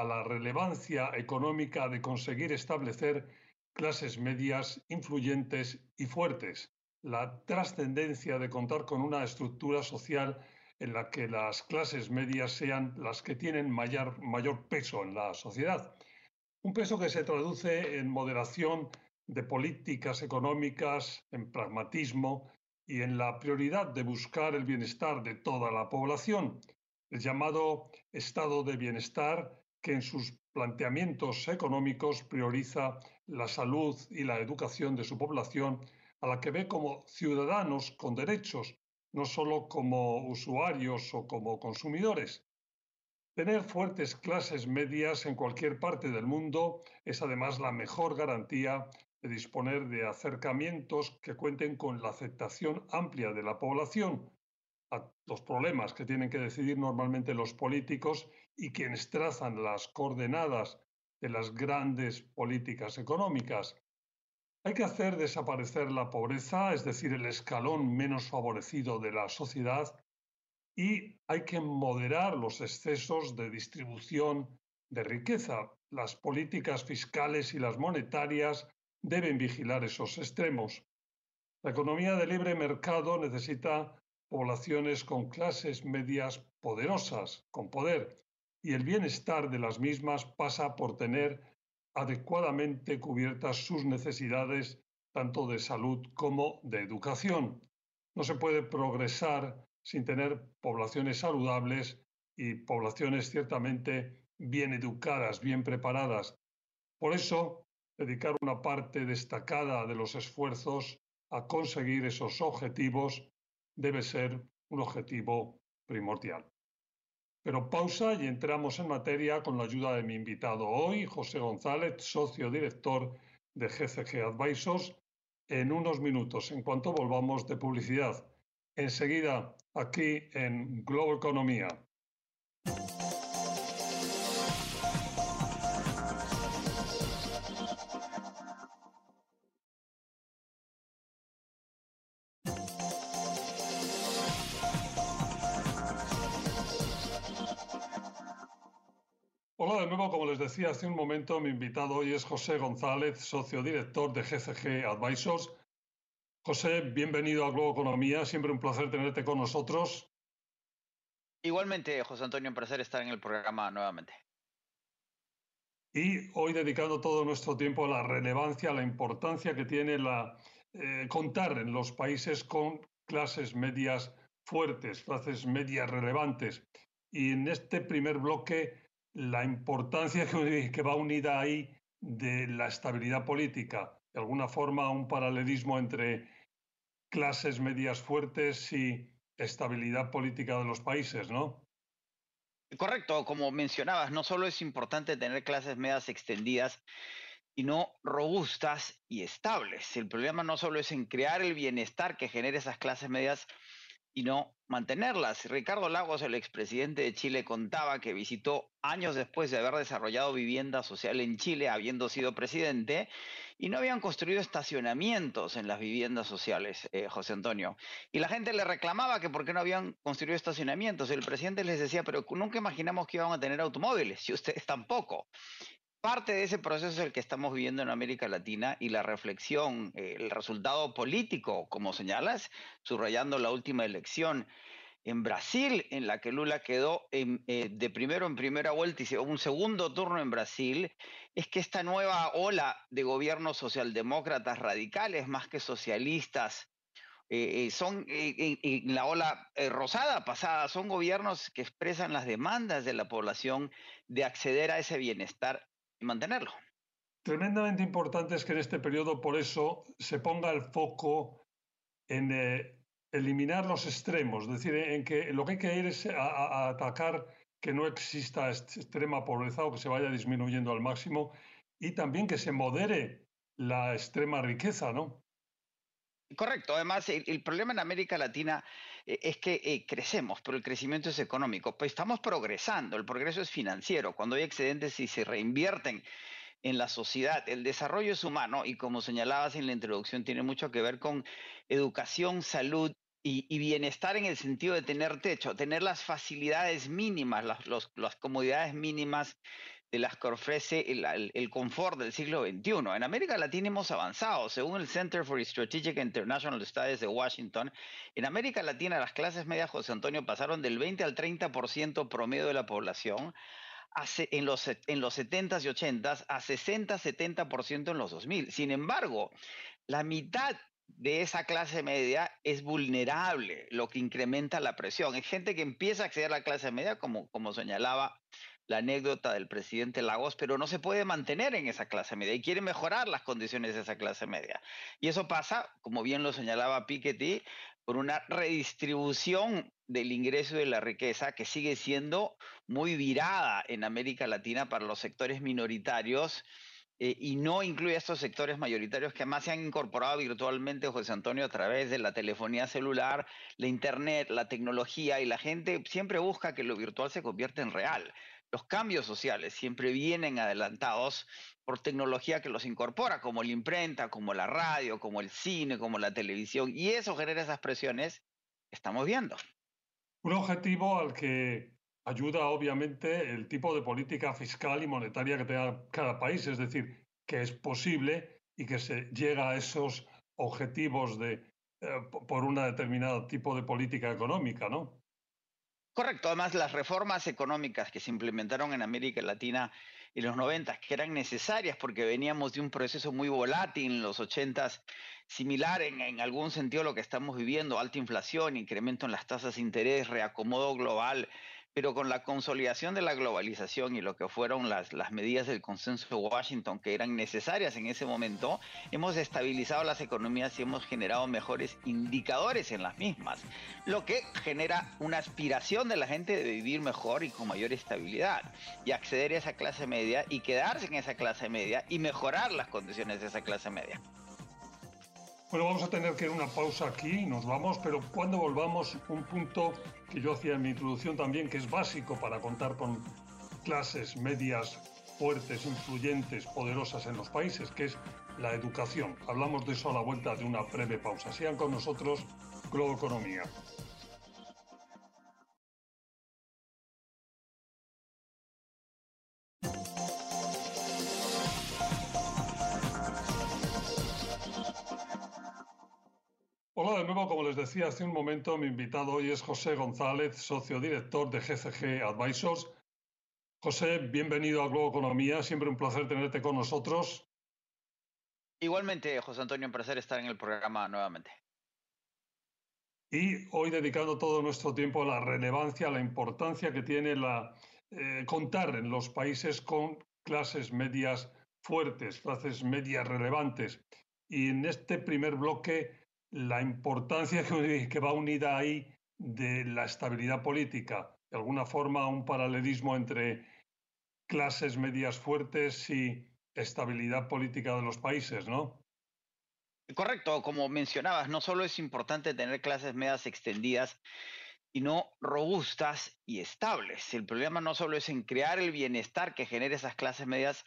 a la relevancia económica de conseguir establecer clases medias influyentes y fuertes, la trascendencia de contar con una estructura social en la que las clases medias sean las que tienen mayor, mayor peso en la sociedad. Un peso que se traduce en moderación de políticas económicas, en pragmatismo y en la prioridad de buscar el bienestar de toda la población, el llamado estado de bienestar que en sus planteamientos económicos prioriza la salud y la educación de su población, a la que ve como ciudadanos con derechos, no solo como usuarios o como consumidores. Tener fuertes clases medias en cualquier parte del mundo es además la mejor garantía de disponer de acercamientos que cuenten con la aceptación amplia de la población, a los problemas que tienen que decidir normalmente los políticos y quienes trazan las coordenadas de las grandes políticas económicas. Hay que hacer desaparecer la pobreza, es decir, el escalón menos favorecido de la sociedad, y hay que moderar los excesos de distribución de riqueza. Las políticas fiscales y las monetarias deben vigilar esos extremos. La economía de libre mercado necesita poblaciones con clases medias poderosas, con poder, y el bienestar de las mismas pasa por tener adecuadamente cubiertas sus necesidades tanto de salud como de educación. No se puede progresar sin tener poblaciones saludables y poblaciones ciertamente bien educadas, bien preparadas. Por eso, dedicar una parte destacada de los esfuerzos a conseguir esos objetivos debe ser un objetivo primordial. Pero pausa y entramos en materia con la ayuda de mi invitado hoy, José González, socio director de GCG Advisors, en unos minutos, en cuanto volvamos de publicidad. Enseguida, aquí en Globo Economía. Hola de nuevo, como les decía hace un momento, mi invitado hoy es José González, socio director de GCG Advisors. José, bienvenido a Globo Economía, siempre un placer tenerte con nosotros. Igualmente, José Antonio, un placer estar en el programa nuevamente. Y hoy dedicando todo nuestro tiempo a la relevancia, a la importancia que tiene la, eh, contar en los países con clases medias fuertes, clases medias relevantes. Y en este primer bloque la importancia que, va unida ahí de la estabilidad política, de alguna forma un paralelismo entre clases medias fuertes y estabilidad política de los países, ¿no? Correcto, como mencionabas, no solo es importante tener clases medias extendidas, sino robustas y estables. El problema no solo es en crear el bienestar que genere esas clases medias y no mantenerlas. Ricardo Lagos, el expresidente de Chile, contaba que visitó años después de haber desarrollado vivienda social en Chile, habiendo sido presidente, y no habían construido estacionamientos en las viviendas sociales, eh, José Antonio. Y la gente le reclamaba que por qué no habían construido estacionamientos. El presidente les decía, pero nunca imaginamos que iban a tener automóviles, y ustedes tampoco. Parte de ese proceso es el que estamos viviendo en América Latina y la reflexión, eh, el resultado político, como señalas, subrayando la última elección en Brasil, en la que Lula quedó eh, de primero en primera vuelta y un segundo turno en Brasil, es que esta nueva ola de gobiernos socialdemócratas radicales, más que socialistas, eh, son en la ola rosada pasada, son gobiernos que expresan las demandas de la población de acceder a ese bienestar y mantenerlo. Tremendamente importante es que en este periodo, por eso, se ponga el foco en eh, eliminar los extremos, es decir, en que lo que hay que ir es a, atacar que no exista extrema pobreza o que se vaya disminuyendo al máximo y también que se modere la extrema riqueza, ¿no? Correcto. Además, el, problema en América Latina eh, es que eh, crecemos, pero el crecimiento es económico. Pues estamos progresando, el progreso es financiero. Cuando hay excedentes y se reinvierten en la sociedad, el desarrollo es humano y como señalabas en la introducción, tiene mucho que ver con educación, salud y, bienestar en el sentido de tener techo, tener las facilidades mínimas, las, las comodidades mínimas de las que ofrece el, confort del siglo XXI. En América Latina hemos avanzado. Según el Center for Strategic International Studies de Washington, en América Latina las clases medias, José Antonio, pasaron del 20 al 30% promedio de la población en, los, en los 70s y 80s a 60-70% en los 2000. Sin embargo, la mitad de esa clase media es vulnerable, lo que incrementa la presión. Hay gente que empieza a acceder a la clase media, como, como señalaba la anécdota del presidente Lagos, pero no se puede mantener en esa clase media y quiere mejorar las condiciones de esa clase media. Y eso pasa, como bien lo señalaba Piketty, por una redistribución del ingreso y de la riqueza que sigue siendo muy virada en América Latina para los sectores minoritarios eh, y no incluye a estos sectores mayoritarios que además se han incorporado virtualmente, José Antonio, a través de la telefonía celular, la internet, la tecnología y la gente siempre busca que lo virtual se convierta en real los cambios sociales siempre vienen adelantados por tecnología que los incorpora, como la imprenta, como la radio, como el cine, como la televisión, y eso genera esas presiones que estamos viendo. Un objetivo al que ayuda obviamente el tipo de política fiscal y monetaria que tenga cada país, es decir, que es posible y que se llega a esos objetivos de, eh, por un determinado tipo de política económica, ¿no? Correcto, además las reformas económicas que se implementaron en América Latina en los 90, que eran necesarias porque veníamos de un proceso muy volátil en los 80, similar en, en algún sentido a lo que estamos viviendo, alta inflación, incremento en las tasas de interés, reacomodo global, pero con la consolidación de la globalización y lo que fueron las, las medidas del consenso de Washington que eran necesarias en ese momento, hemos estabilizado las economías y hemos generado mejores indicadores en las mismas, lo que genera una aspiración de la gente de vivir mejor y con mayor estabilidad y acceder a esa clase media y quedarse en esa clase media y mejorar las condiciones de esa clase media. Bueno, vamos a tener que ir una pausa aquí, nos vamos, pero cuando volvamos, un punto que yo hacía en mi introducción también, que es básico para contar con clases medias fuertes, influyentes, poderosas en los países, que es la educación. Hablamos de eso a la vuelta de una breve pausa. Sean con nosotros Globo Economía. De nuevo, como les decía hace un momento, mi invitado hoy es José González, socio director de GCG Advisors. José, bienvenido a Globo Economía, siempre un placer tenerte con nosotros. Igualmente, José Antonio, un placer estar en el programa nuevamente. Y hoy dedicando todo nuestro tiempo a la relevancia, a la importancia que tiene la, eh, contar en los países con clases medias fuertes, clases medias relevantes. Y en este primer bloque la importancia que, va unida ahí de la estabilidad política, de alguna forma un paralelismo entre clases medias fuertes y estabilidad política de los países, ¿no? Correcto, como mencionabas, no solo es importante tener clases medias extendidas, sino robustas y estables. El problema no solo es en crear el bienestar que genere esas clases medias,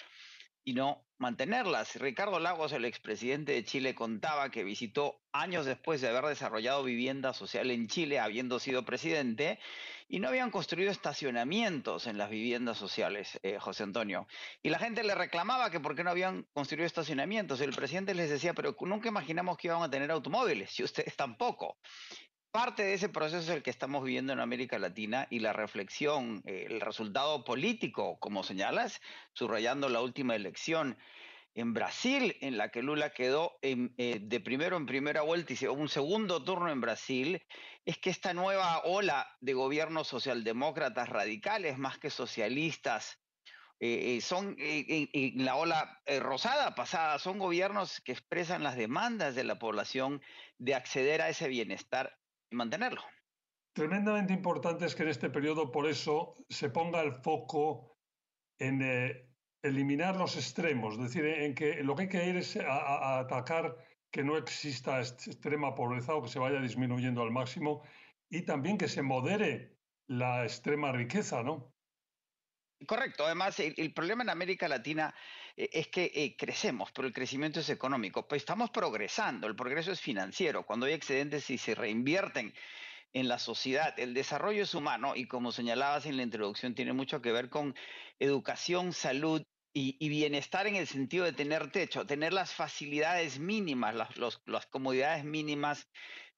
y no mantenerlas. Ricardo Lagos, el expresidente de Chile, contaba que visitó años después de haber desarrollado vivienda social en Chile, habiendo sido presidente, y no habían construido estacionamientos en las viviendas sociales, eh, José Antonio. Y la gente le reclamaba que por qué no habían construido estacionamientos. El presidente les decía, pero nunca imaginamos que iban a tener automóviles, y ustedes tampoco. Parte de ese proceso es el que estamos viviendo en América Latina y la reflexión, eh, el resultado político, como señalas, subrayando la última elección en Brasil, en la que Lula quedó eh, de primero en primera vuelta y se un segundo turno en Brasil, es que esta nueva ola de gobiernos socialdemócratas radicales, más que socialistas, eh, son en la ola rosada pasada, son gobiernos que expresan las demandas de la población de acceder a ese bienestar mantenerlo. tremendamente importante es que en este periodo, por eso, se ponga el foco en eh, eliminar los extremos, es decir, en que lo que hay que ir es a, atacar que no exista extrema pobreza o que se vaya disminuyendo al máximo y también que se modere la extrema riqueza, ¿no? Correcto. Además, el, problema en América Latina es que eh, crecemos, pero el crecimiento es económico. Pues estamos progresando, el progreso es financiero. Cuando hay excedentes y se reinvierten en la sociedad. El desarrollo es humano y como señalabas en la introducción, tiene mucho que ver con educación, salud y, bienestar en el sentido de tener techo, tener las facilidades mínimas, las, las comodidades mínimas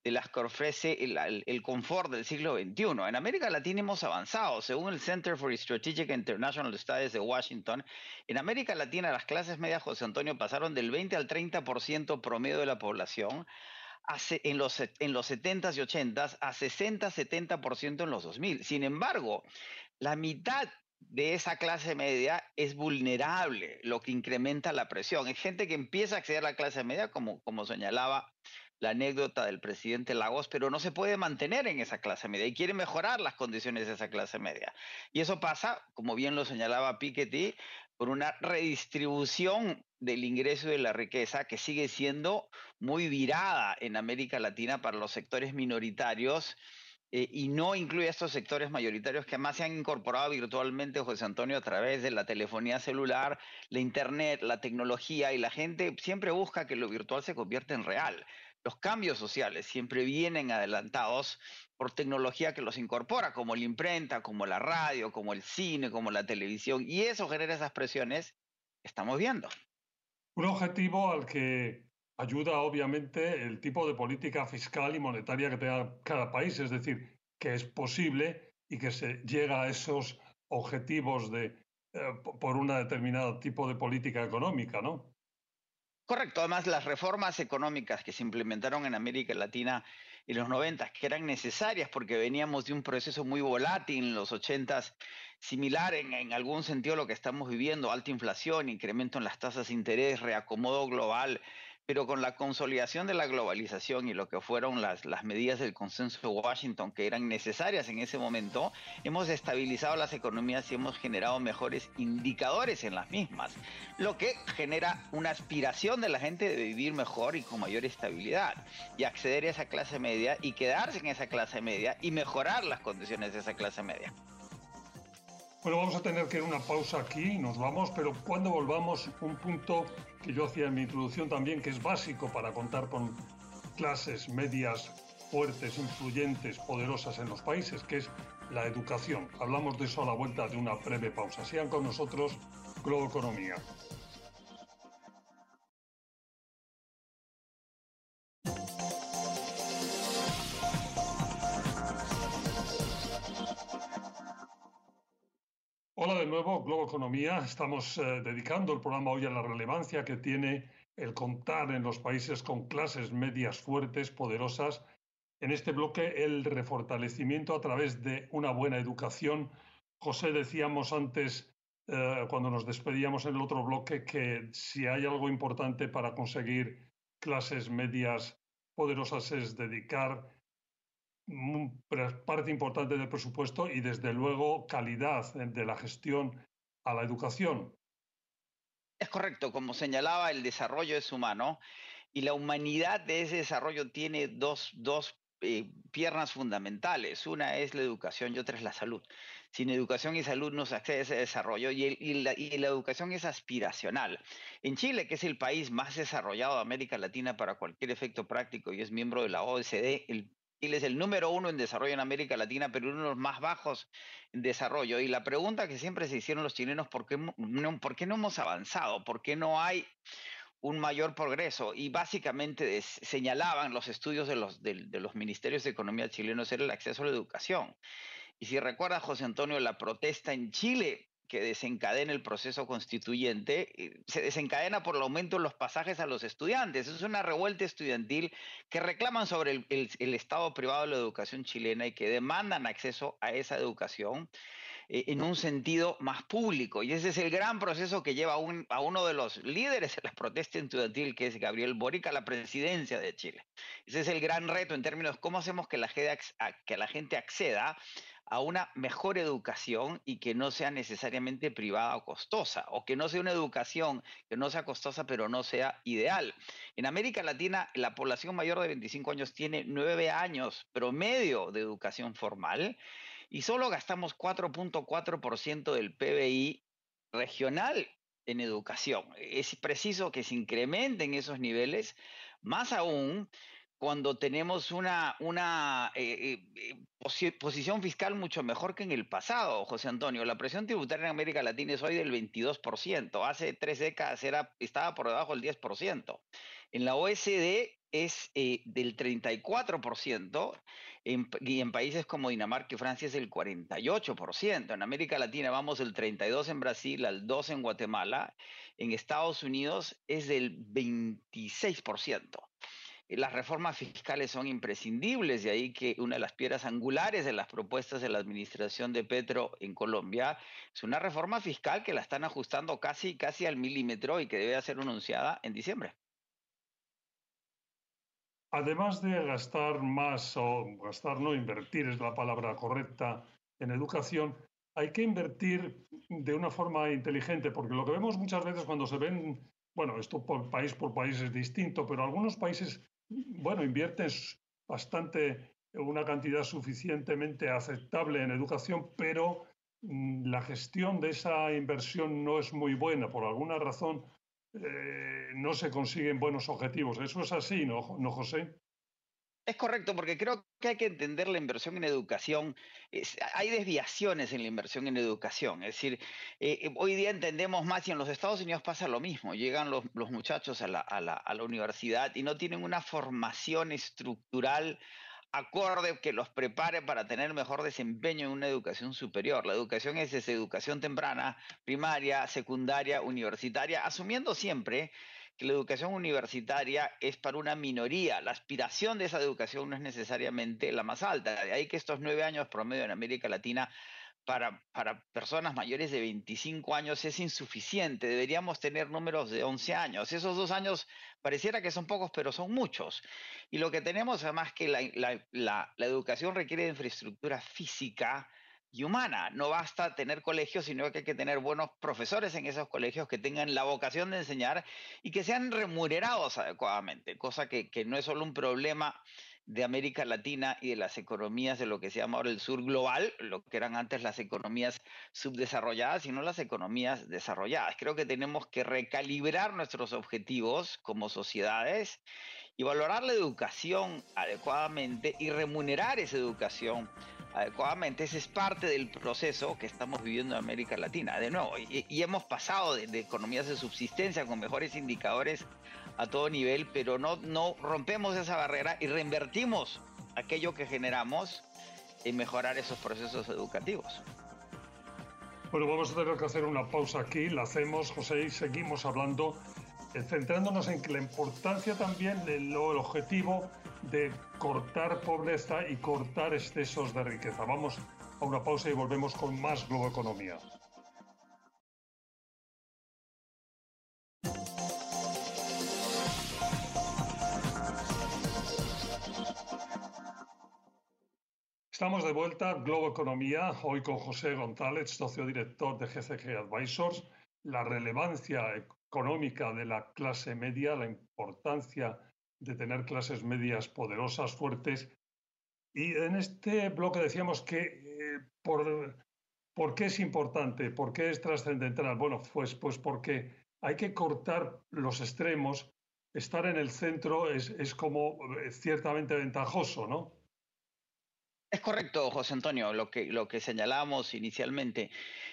de las que ofrece el, confort del siglo XXI. En América Latina hemos avanzado. Según el Center for Strategic International Studies de Washington, en América Latina las clases medias, José Antonio, pasaron del 20 al 30% promedio de la población en, los, en los 70s y 80s a 60-70% en los 2000. Sin embargo, la mitad de esa clase media es vulnerable, lo que incrementa la presión. Hay gente que empieza a acceder a la clase media, como, como señalaba la anécdota del presidente Lagos, pero no se puede mantener en esa clase media y quiere mejorar las condiciones de esa clase media. Y eso pasa, como bien lo señalaba Piketty, por una redistribución del ingreso y de la riqueza que sigue siendo muy virada en América Latina para los sectores minoritarios eh, y no incluye a estos sectores mayoritarios que además se han incorporado virtualmente, José Antonio, a través de la telefonía celular, la internet, la tecnología y la gente siempre busca que lo virtual se convierta en real. Los cambios sociales siempre vienen adelantados por tecnología que los incorpora, como la imprenta, como la radio, como el cine, como la televisión, y eso genera esas presiones que estamos viendo. Un objetivo al que ayuda obviamente el tipo de política fiscal y monetaria que tenga cada país, es decir, que es posible y que se llega a esos objetivos de, eh, por un determinado tipo de política económica, ¿no? Correcto, además las reformas económicas que se implementaron en América Latina en los 90, que eran necesarias porque veníamos de un proceso muy volátil en los 80, similar en, en algún sentido a lo que estamos viviendo, alta inflación, incremento en las tasas de interés, reacomodo global, pero con la consolidación de la globalización y lo que fueron las, las medidas del consenso de Washington que eran necesarias en ese momento, hemos estabilizado las economías y hemos generado mejores indicadores en las mismas, lo que genera una aspiración de la gente de vivir mejor y con mayor estabilidad y acceder a esa clase media y quedarse en esa clase media y mejorar las condiciones de esa clase media. Bueno, vamos a tener que ir una pausa aquí, nos vamos, pero cuando volvamos, un punto que yo hacía en mi introducción también, que es básico para contar con clases medias fuertes, influyentes, poderosas en los países, que es la educación. Hablamos de eso a la vuelta de una breve pausa. Sean con nosotros Globo Economía. Economía. Estamos eh, dedicando el programa hoy a la relevancia que tiene el contar en los países con clases medias fuertes, poderosas. En este bloque, el refortalecimiento a través de una buena educación. José, decíamos antes, eh, cuando nos despedíamos en el otro bloque, que si hay algo importante para conseguir clases medias poderosas es dedicar parte importante del presupuesto y desde luego calidad de la gestión a la educación. Es correcto, como señalaba, el desarrollo es humano y la humanidad de ese desarrollo tiene dos, dos eh, piernas fundamentales. Una es la educación y otra es la salud. Sin educación y salud no se accede a ese desarrollo y, la, y, la, educación es aspiracional. En Chile, que es el país más desarrollado de América Latina para cualquier efecto práctico y es miembro de la OECD, el Chile es el número uno en desarrollo en América Latina, pero uno de los más bajos en desarrollo. Y la pregunta que siempre se hicieron los chilenos, ¿por qué no, ¿por qué no hemos avanzado? ¿Por qué no hay un mayor progreso? Y básicamente señalaban los estudios de los, de, de los ministerios de economía chilenos era el acceso a la educación. Y si recuerda, José Antonio, la protesta en Chile que desencadena el proceso constituyente, eh, se desencadena por el aumento de los pasajes a los estudiantes. Es una revuelta estudiantil que reclaman sobre el, el, Estado privado de la educación chilena y que demandan acceso a esa educación. eh, en un sentido más público. Y ese es el gran proceso que lleva a, uno de los líderes de la protesta estudiantil, que es Gabriel Boric, a la presidencia de Chile. Ese es el gran reto en términos de cómo hacemos que la, que la gente acceda a una mejor educación y que no sea necesariamente privada o costosa, o que no sea una educación que no sea costosa pero no sea ideal. En América Latina, la población mayor de 25 años tiene 9 años promedio de educación formal y solo gastamos 4.4% del PBI regional en educación. Es preciso que se incrementen esos niveles, más aún cuando tenemos una, una eh, eh, eh, posición fiscal mucho mejor que en el pasado, José Antonio. La presión tributaria en América Latina es hoy del 22%. Hace tres décadas era, estaba por debajo del 10%. En la OECD es del 34% y en países como Dinamarca y Francia es del 48%. En América Latina vamos del 32% en Brasil al 2% en Guatemala. En Estados Unidos es del 26%. Eh, las reformas fiscales son imprescindibles, de ahí que una de las piedras angulares de las propuestas de la administración de Petro en Colombia es una reforma fiscal que la están ajustando casi, casi al milímetro y que debe ser anunciada en diciembre. Además de gastar más o gastar, no invertir es la palabra correcta en educación, hay que invertir de una forma inteligente, porque lo que vemos muchas veces cuando se ven, bueno, esto por país por país es distinto, pero algunos países bueno, invierten bastante, una cantidad suficientemente aceptable en educación, pero mm, la gestión de esa inversión no es muy buena. Por alguna razón eh, no se consiguen buenos objetivos. Eso es así, ¿no, ¿No José? Es correcto, porque creo que hay que entender la inversión en educación. hay desviaciones en la inversión en educación. Es decir, eh, eh, hoy día entendemos más y en los Estados Unidos pasa lo mismo. Llegan los, muchachos a la, a la universidad y no tienen una formación estructural acorde que los prepare para tener mejor desempeño en una educación superior. La educación es esa educación temprana, primaria, secundaria, universitaria, asumiendo siempre que la educación universitaria es para una minoría. La aspiración de esa educación no es necesariamente la más alta. De ahí que estos nueve años promedio en América Latina para, para, personas mayores de 25 años es insuficiente. Deberíamos tener números de 11 años. Esos dos años pareciera que son pocos, pero son muchos. Y lo que tenemos además que la, la, la, la educación requiere de infraestructura física, humana. No basta tener colegios, sino que hay que tener buenos profesores en esos colegios que tengan la vocación de enseñar y que sean remunerados adecuadamente, cosa que, no es solo un problema de América Latina y de las economías de lo que se llama ahora el sur global, lo que eran antes las economías subdesarrolladas, sino las economías desarrolladas. Creo que tenemos que recalibrar nuestros objetivos como sociedades y valorar la educación adecuadamente y remunerar esa educación adecuadamente. Ese es parte del proceso que estamos viviendo en América Latina. De nuevo, y, hemos pasado de, economías de subsistencia con mejores indicadores a todo nivel, pero no, no rompemos esa barrera y reinvertimos aquello que generamos en mejorar esos procesos educativos. Bueno, vamos a tener que hacer una pausa aquí, la hacemos, José, y seguimos hablando, eh, centrándonos en la importancia también, el objetivo de cortar pobreza y cortar excesos de riqueza. Vamos a una pausa y volvemos con más Globo Economía. Estamos de vuelta, Globo Economía, hoy con José González, socio director de GCG Advisors. La relevancia económica de la clase media, la importancia de tener clases medias poderosas, fuertes. Y en este bloque decíamos que eh, por, por, qué es importante, por qué es trascendental. Bueno, pues, pues porque hay que cortar los extremos. Estar en el centro es, es como eh, ciertamente ventajoso, ¿no? Es correcto, José Antonio, lo que, lo que señalábamos inicialmente.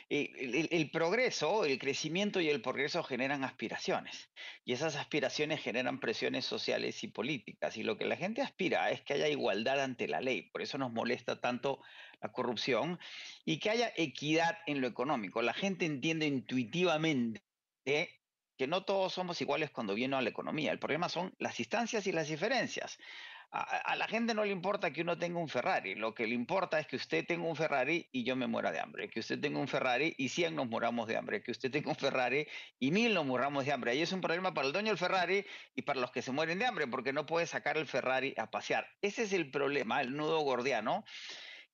Eh, el, progreso, el crecimiento y el progreso generan aspiraciones y esas aspiraciones generan presiones sociales y políticas y lo que la gente aspira es que haya igualdad ante la ley, por eso nos molesta tanto la corrupción y que haya equidad en lo económico. La gente entiende intuitivamente que no todos somos iguales cuando viene a la economía, el problema son las distancias y las diferencias. A, la gente no le importa que uno tenga un Ferrari, lo que le importa es que usted tenga un Ferrari y yo me muera de hambre, que usted tenga un Ferrari y 100 nos muramos de hambre, que usted tenga un Ferrari y mil nos muramos de hambre. Y es un problema para el dueño del Ferrari y para los que se mueren de hambre, porque no puede sacar el Ferrari a pasear. Ese es el problema, el nudo gordiano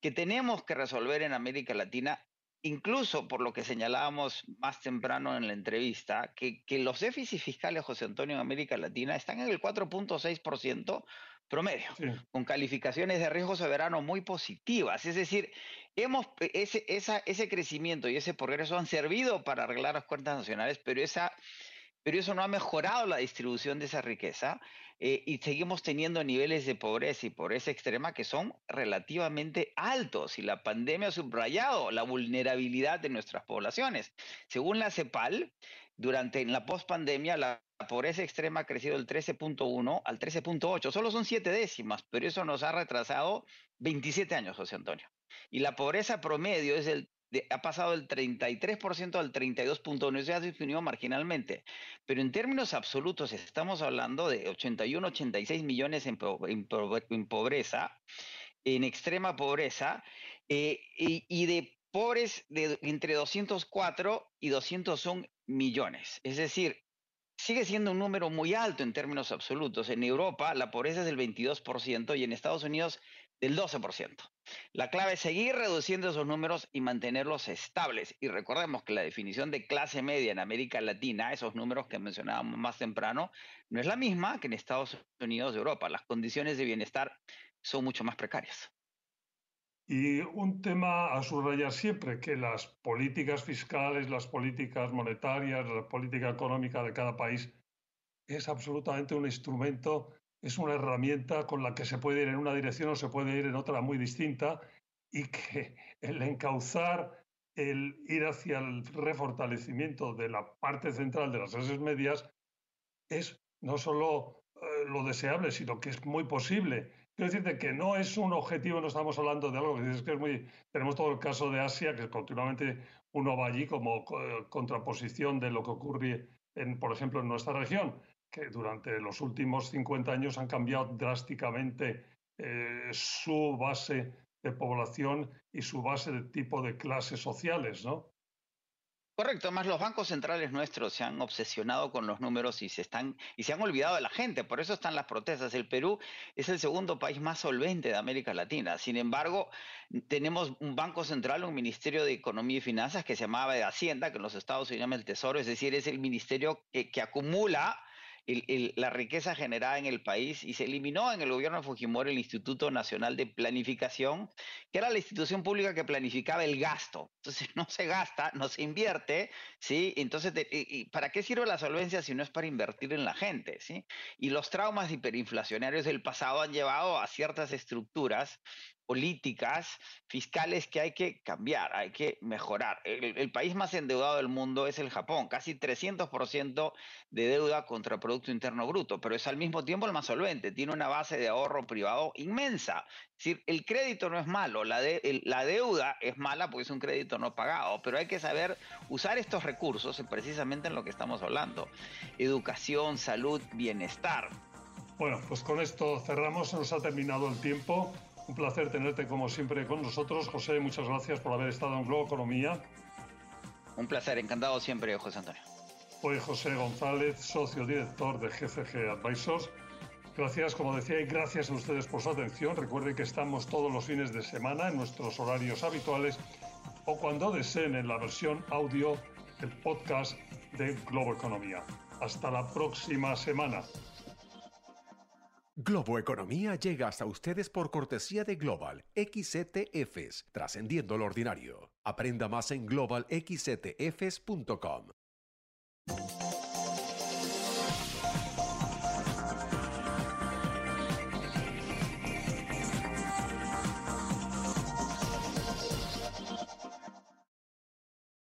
que tenemos que resolver en América Latina incluso por lo que señalábamos más temprano en la entrevista, que, los déficits fiscales, José Antonio, en América Latina están en el 4.6% promedio, con calificaciones de riesgo soberano muy positivas. Es decir, hemos, ese, ese crecimiento y ese progreso han servido para arreglar las cuentas nacionales, pero, esa, pero eso no ha mejorado la distribución de esa riqueza eh, y seguimos teniendo niveles de pobreza y pobreza extrema que son relativamente altos y la pandemia ha subrayado la vulnerabilidad de nuestras poblaciones. Según la CEPAL, durante la pospandemia la pobreza extrema ha crecido del 13.1 al 13.8, solo son siete décimas, pero eso nos ha retrasado 27 años, José Antonio. Y la pobreza promedio es el ha pasado del 33% al 32.1%, eso ha disminuido marginalmente. Pero en términos absolutos estamos hablando de 81, 86 millones en, pobreza, en extrema pobreza, eh, y, de pobres de entre 204 y 201 millones. Es decir, sigue siendo un número muy alto en términos absolutos. En Europa la pobreza es del 22% y en Estados Unidos del 12%. La clave es seguir reduciendo esos números y mantenerlos estables. Y recordemos que la definición de clase media en América Latina, esos números que mencionábamos más temprano, no es la misma que en Estados Unidos de Europa. Las condiciones de bienestar son mucho más precarias. Y un tema a subrayar siempre, que las políticas fiscales, las políticas monetarias, la política económica de cada país es absolutamente un instrumento es una herramienta con la que se puede ir en una dirección o se puede ir en otra muy distinta y que el encauzar, el ir hacia el refortalecimiento de la parte central de las clases medias es no solo eh, lo deseable, sino que es muy posible. Quiero decirte que no es un objetivo, no estamos hablando de algo que dices que es muy... Tenemos todo el caso de Asia, que continuamente uno va allí como eh, contraposición de lo que ocurre, en, por ejemplo, en nuestra región que durante los últimos 50 años han cambiado drásticamente eh, su base de población y su base de tipo de clases sociales, ¿no? Correcto, además los bancos centrales nuestros se han obsesionado con los números y se están y se han olvidado de la gente, por eso están las protestas. El Perú es el segundo país más solvente de América Latina. Sin embargo, tenemos un banco central, un ministerio de Economía y Finanzas que se llamaba de Hacienda, que en los Estados Unidos llama el Tesoro, es decir, es el ministerio que acumula la riqueza generada en el país y se eliminó en el gobierno de Fujimori el Instituto Nacional de Planificación, que era la institución pública que planificaba el gasto. Entonces no se gasta, no se invierte, ¿sí? Entonces, ¿para qué sirve la solvencia si no es para invertir en la gente, ¿sí? Y los traumas hiperinflacionarios del pasado han llevado a ciertas estructuras políticas fiscales que hay que cambiar, hay que mejorar. El, país más endeudado del mundo es el Japón, casi 300% de deuda contra Producto Interno Bruto, pero es al mismo tiempo el más solvente, tiene una base de ahorro privado inmensa. Es decir, el crédito no es malo, la, la deuda es mala porque es un crédito no pagado, pero hay que saber usar estos recursos precisamente en lo que estamos hablando. Educación, salud, bienestar. Bueno, pues con esto cerramos, nos ha terminado el tiempo. Un placer tenerte como siempre con nosotros. José, muchas gracias por haber estado en Globo Economía. Un placer, encantado siempre, José Antonio. Soy José González, socio director de GCG Advisors. Gracias, como decía, y gracias a ustedes por su atención. Recuerden que estamos todos los fines de semana en nuestros horarios habituales o cuando deseen en la versión audio del podcast de Globo Economía. Hasta la próxima semana. Globo Economía llega hasta ustedes por cortesía de Global XCTFs, trascendiendo lo ordinario. Aprenda más en globalxctfs.com.